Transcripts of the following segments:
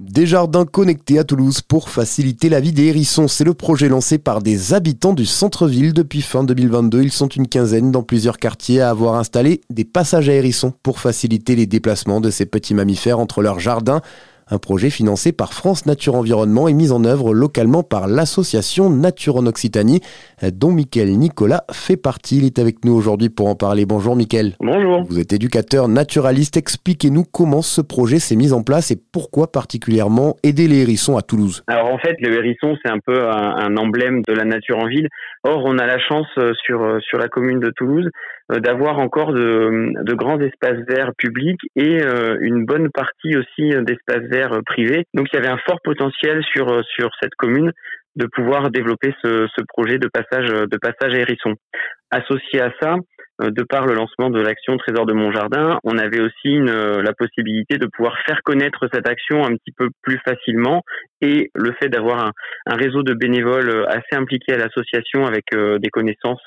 Des jardins connectés à Toulouse pour faciliter la vie des hérissons. C'est le projet lancé par des habitants du centre-ville depuis fin 2022. Ils sont une quinzaine dans plusieurs quartiers à avoir installé des passages à hérissons pour faciliter les déplacements de ces petits mammifères entre leurs jardins. Un projet financé par France Nature Environnement et mis en œuvre localement par l'association Nature en Occitanie, dont Mickaël Nicolas fait partie. Il est avec nous aujourd'hui pour en parler. Bonjour Mickaël. Bonjour. Vous êtes éducateur naturaliste. Expliquez-nous comment ce projet s'est mis en place et pourquoi particulièrement aider les hérissons à Toulouse. Alors en fait, le hérisson, c'est un peu un, emblème de la nature en ville. Or, on a la chance euh, sur, euh, sur la commune de Toulouse d'avoir encore de, de, grands espaces verts publics et une bonne partie aussi d'espaces verts privé. Donc il y avait un fort potentiel sur euh, sur cette commune de pouvoir développer ce, ce projet de passage de passage à hérisson. Associé à ça, euh, de par le lancement de l'action Trésor de mon jardin, on avait aussi une, euh, la possibilité de pouvoir faire connaître cette action un petit peu plus facilement et le fait d'avoir un, un, réseau de bénévoles euh, assez impliqués à l'association avec des connaissances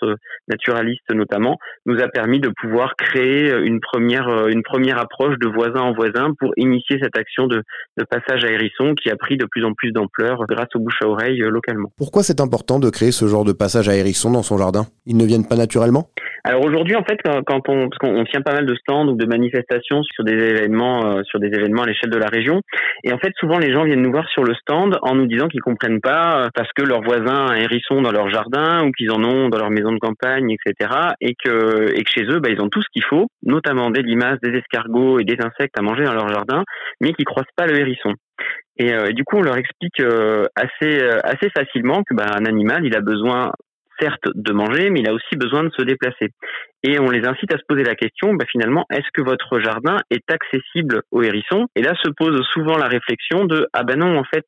naturalistes notamment nous a permis de pouvoir créer une première une première approche de voisin en voisin pour initier cette action de, de passage à hérisson qui a pris de plus en plus d'ampleur grâce au bouche à oreille localement. Pourquoi c'est important de créer ce genre de passage à hérisson dans son jardin? Ils ne viennent pas naturellement? Alors aujourd'hui, en fait, quand on, parce qu'on tient pas mal de stands ou de manifestations sur des événements, euh, sur des événements à l'échelle de la région, et en fait, souvent les gens viennent nous voir sur le stand en nous disant qu'ils comprennent pas euh, parce que leurs voisins a un hérisson dans leur jardin ou qu'ils en ont dans leur maison de campagne, etc. Et que, et que chez eux, bah, ils ont tout ce qu'il faut, notamment des limaces, des escargots et des insectes à manger dans leur jardin, mais qui croisent pas le hérisson. Et, euh, du coup, on leur explique assez assez facilement que bah, un animal, il a besoin certes de manger, mais il a aussi besoin de se déplacer. Et on les incite à se poser la question, bah finalement, est-ce que votre jardin est accessible aux hérissons? Et là se pose souvent la réflexion de ah ben non, en fait,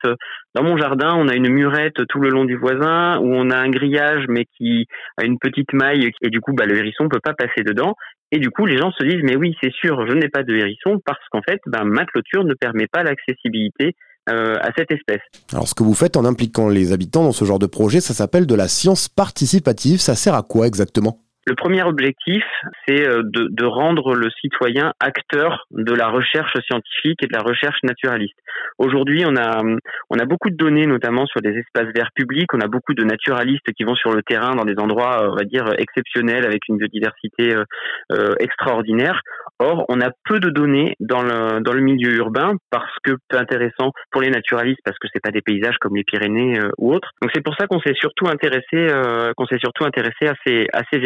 dans mon jardin, on a une murette tout le long du voisin, où on a un grillage mais qui a une petite maille, et du coup, bah, le hérisson peut pas passer dedans. Et du coup, les gens se disent mais oui, c'est sûr, je n'ai pas de hérisson parce qu'en fait, bah, ma clôture ne permet pas l'accessibilité euh, à cette espèce. Alors ce que vous faites en impliquant les habitants dans ce genre de projet, ça s'appelle de la science participative. Ça sert à quoi exactement? Le premier objectif, c'est euh, de, de, rendre le citoyen acteur de la recherche scientifique et de la recherche naturaliste. Aujourd'hui, on a, on a beaucoup de données, notamment sur des espaces verts publics. On a beaucoup de naturalistes qui vont sur le terrain dans des endroits, on va dire, exceptionnels, avec une biodiversité euh, euh extraordinaire. Or, on a peu de données dans le, dans le milieu urbain parce que peu intéressant pour les naturalistes parce que c'est pas des paysages comme les Pyrénées euh, ou autres. Donc c'est pour ça qu'on s'est surtout intéressé euh, qu'on s'est surtout intéressé à ces à ces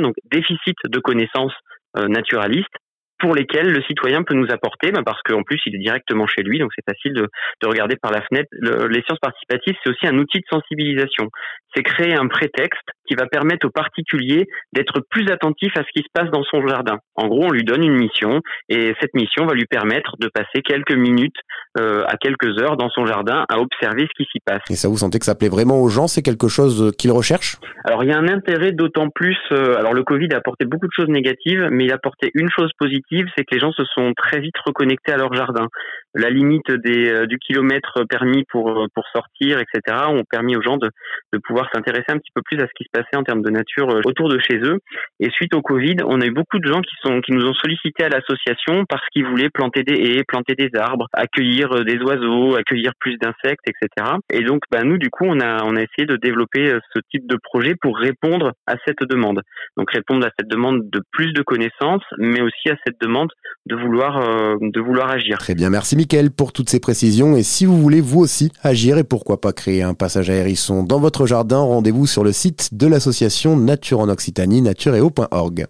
Donc déficit de connaissances euh, naturalistes pour lesquels le citoyen peut nous apporter, ben parce qu'en plus il est directement chez lui, donc c'est facile de, de, regarder par la fenêtre. les sciences participatives, c'est aussi un outil de sensibilisation. C'est créer un prétexte qui va permettre aux particuliers d'être plus attentifs à ce qui se passe dans son jardin. En gros, on lui donne une mission et cette mission va lui permettre de passer quelques minutes euh, à quelques heures dans son jardin à observer ce qui s'y passe. Et ça, vous sentez que ça plaît vraiment aux gens? C'est quelque chose qu'ils recherchent? Alors, il y a un intérêt d'autant plus. Euh, alors, le Covid a apporté beaucoup de choses négatives, mais il a apporté une chose positive c'est que les gens se sont très vite reconnectés à leur jardin. La limite des, euh, du kilomètre permis pour, euh, pour sortir, etc., ont permis aux gens de, de pouvoir s'intéresser un petit peu plus à ce qui se passait en termes de nature euh, autour de chez eux. Et suite au Covid, on a eu beaucoup de gens qui, sont, qui nous ont sollicité à l'association parce qu'ils voulaient planter des haies, planter des arbres, accueillir des oiseaux, accueillir plus d'insectes, etc. Et donc, bah, nous, du coup, on a, on a essayé de développer ce type de projet pour répondre à cette demande. Donc, répondre à cette demande de plus de connaissances, mais aussi à cette demande de vouloir, de vouloir agir. Très bien, merci Pour toutes ces précisions. Et si vous voulez vous aussi agir et pourquoi pas créer un passage à hérisson dans votre jardin, rendez-vous sur le site de l'association Nature en Occitanie, natureo.org.